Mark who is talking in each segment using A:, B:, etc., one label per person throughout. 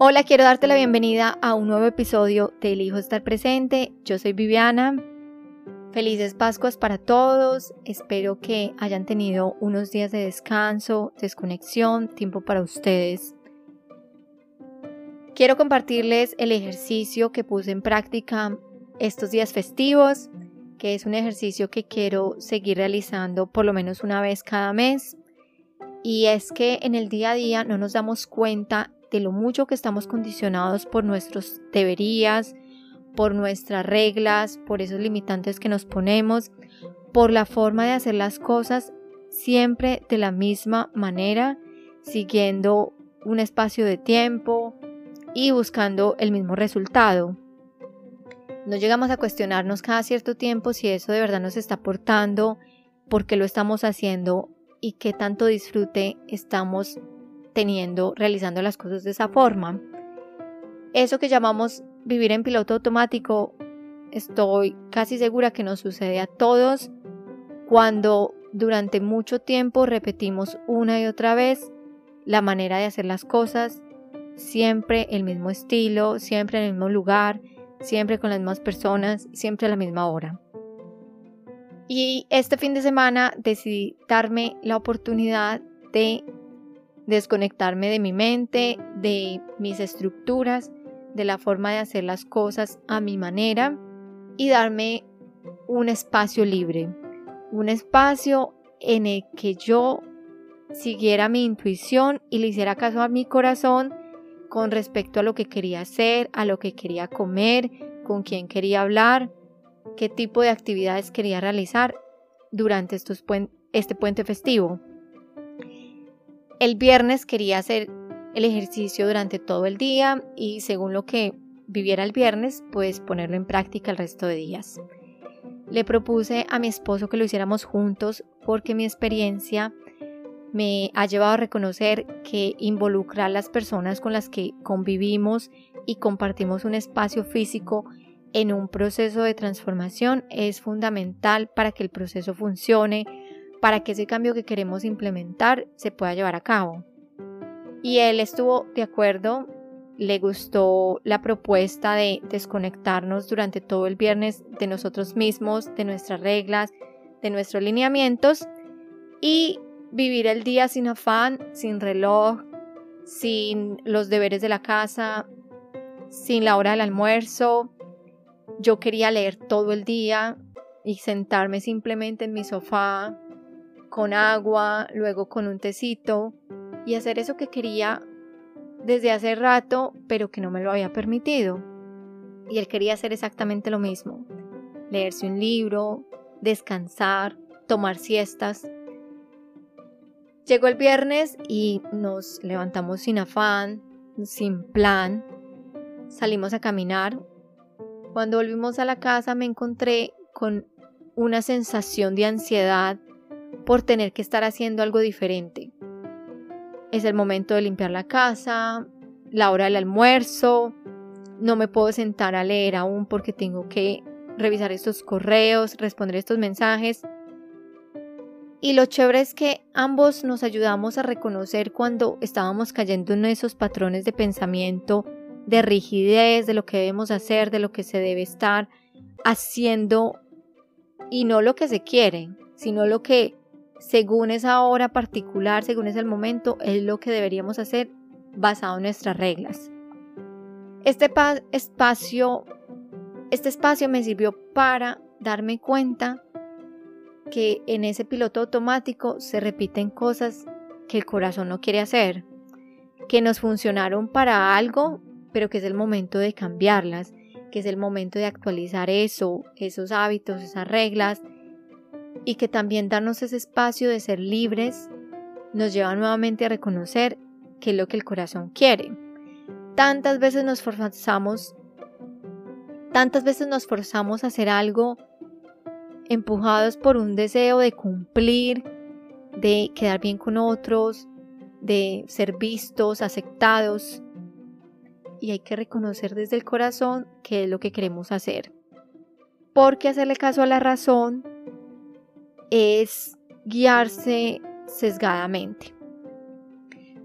A: Hola, quiero darte la bienvenida a un nuevo episodio de Elijo estar presente. Yo soy Viviana. Felices Pascuas para todos. Espero que hayan tenido unos días de descanso, desconexión, tiempo para ustedes. Quiero compartirles el ejercicio que puse en práctica estos días festivos, que es un ejercicio que quiero seguir realizando por lo menos una vez cada mes. Y es que en el día a día no nos damos cuenta de lo mucho que estamos condicionados por nuestros deberías, por nuestras reglas, por esos limitantes que nos ponemos, por la forma de hacer las cosas siempre de la misma manera, siguiendo un espacio de tiempo y buscando el mismo resultado. No llegamos a cuestionarnos cada cierto tiempo si eso de verdad nos está aportando, por qué lo estamos haciendo y qué tanto disfrute estamos teniendo, realizando las cosas de esa forma. Eso que llamamos vivir en piloto automático, estoy casi segura que nos sucede a todos cuando durante mucho tiempo repetimos una y otra vez la manera de hacer las cosas, siempre el mismo estilo, siempre en el mismo lugar, siempre con las mismas personas, siempre a la misma hora. Y este fin de semana decidí darme la oportunidad de desconectarme de mi mente, de mis estructuras, de la forma de hacer las cosas a mi manera y darme un espacio libre, un espacio en el que yo siguiera mi intuición y le hiciera caso a mi corazón con respecto a lo que quería hacer, a lo que quería comer, con quién quería hablar, qué tipo de actividades quería realizar durante estos este puente festivo. El viernes quería hacer el ejercicio durante todo el día y según lo que viviera el viernes, pues ponerlo en práctica el resto de días. Le propuse a mi esposo que lo hiciéramos juntos porque mi experiencia me ha llevado a reconocer que involucrar a las personas con las que convivimos y compartimos un espacio físico en un proceso de transformación es fundamental para que el proceso funcione, para que ese cambio que queremos implementar se pueda llevar a cabo. Y él estuvo de acuerdo, le gustó la propuesta de desconectarnos durante todo el viernes de nosotros mismos, de nuestras reglas, de nuestros lineamientos y vivir el día sin afán, sin reloj, sin los deberes de la casa, sin la hora del almuerzo. Yo quería leer todo el día y sentarme simplemente en mi sofá con agua, luego con un tecito y hacer eso que quería desde hace rato, pero que no me lo había permitido. Y él quería hacer exactamente lo mismo. Leerse un libro, descansar, tomar siestas. Llegó el viernes y nos levantamos sin afán, sin plan. Salimos a caminar. Cuando volvimos a la casa me encontré con una sensación de ansiedad por tener que estar haciendo algo diferente. Es el momento de limpiar la casa, la hora del almuerzo, no me puedo sentar a leer aún porque tengo que revisar estos correos, responder estos mensajes. Y lo chévere es que ambos nos ayudamos a reconocer cuando estábamos cayendo en esos patrones de pensamiento, de rigidez, de lo que debemos hacer, de lo que se debe estar haciendo y no lo que se quiere, sino lo que según esa hora particular, según ese momento, es lo que deberíamos hacer basado en nuestras reglas. Este espacio, este espacio me sirvió para darme cuenta que en ese piloto automático se repiten cosas que el corazón no quiere hacer, que nos funcionaron para algo, pero que es el momento de cambiarlas, que es el momento de actualizar eso, esos hábitos, esas reglas, y que también darnos ese espacio de ser libres nos lleva nuevamente a reconocer que es lo que el corazón quiere. Tantas veces nos forzamos, tantas veces nos forzamos a hacer algo empujados por un deseo de cumplir, de quedar bien con otros, de ser vistos, aceptados. Y hay que reconocer desde el corazón qué es lo que queremos hacer. Porque hacerle caso a la razón es guiarse sesgadamente.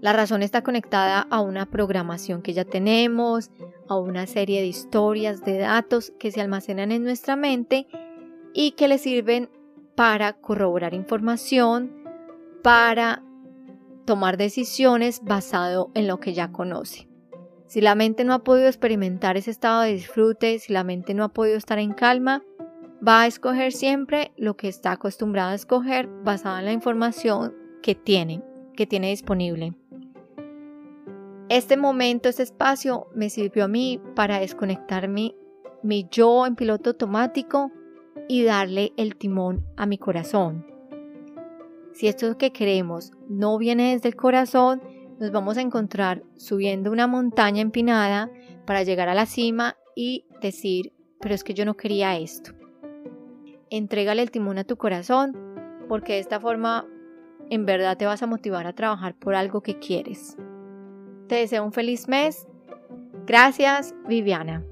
A: La razón está conectada a una programación que ya tenemos, a una serie de historias, de datos que se almacenan en nuestra mente y que le sirven para corroborar información, para tomar decisiones basado en lo que ya conoce. Si la mente no ha podido experimentar ese estado de disfrute, si la mente no ha podido estar en calma, va a escoger siempre lo que está acostumbrada a escoger basada en la información que tiene, que tiene disponible. Este momento, este espacio me sirvió a mí para desconectarme mi yo en piloto automático y darle el timón a mi corazón. Si esto que queremos no viene desde el corazón, nos vamos a encontrar subiendo una montaña empinada para llegar a la cima y decir, pero es que yo no quería esto. Entrégale el timón a tu corazón porque de esta forma en verdad te vas a motivar a trabajar por algo que quieres. Te deseo un feliz mes. Gracias, Viviana.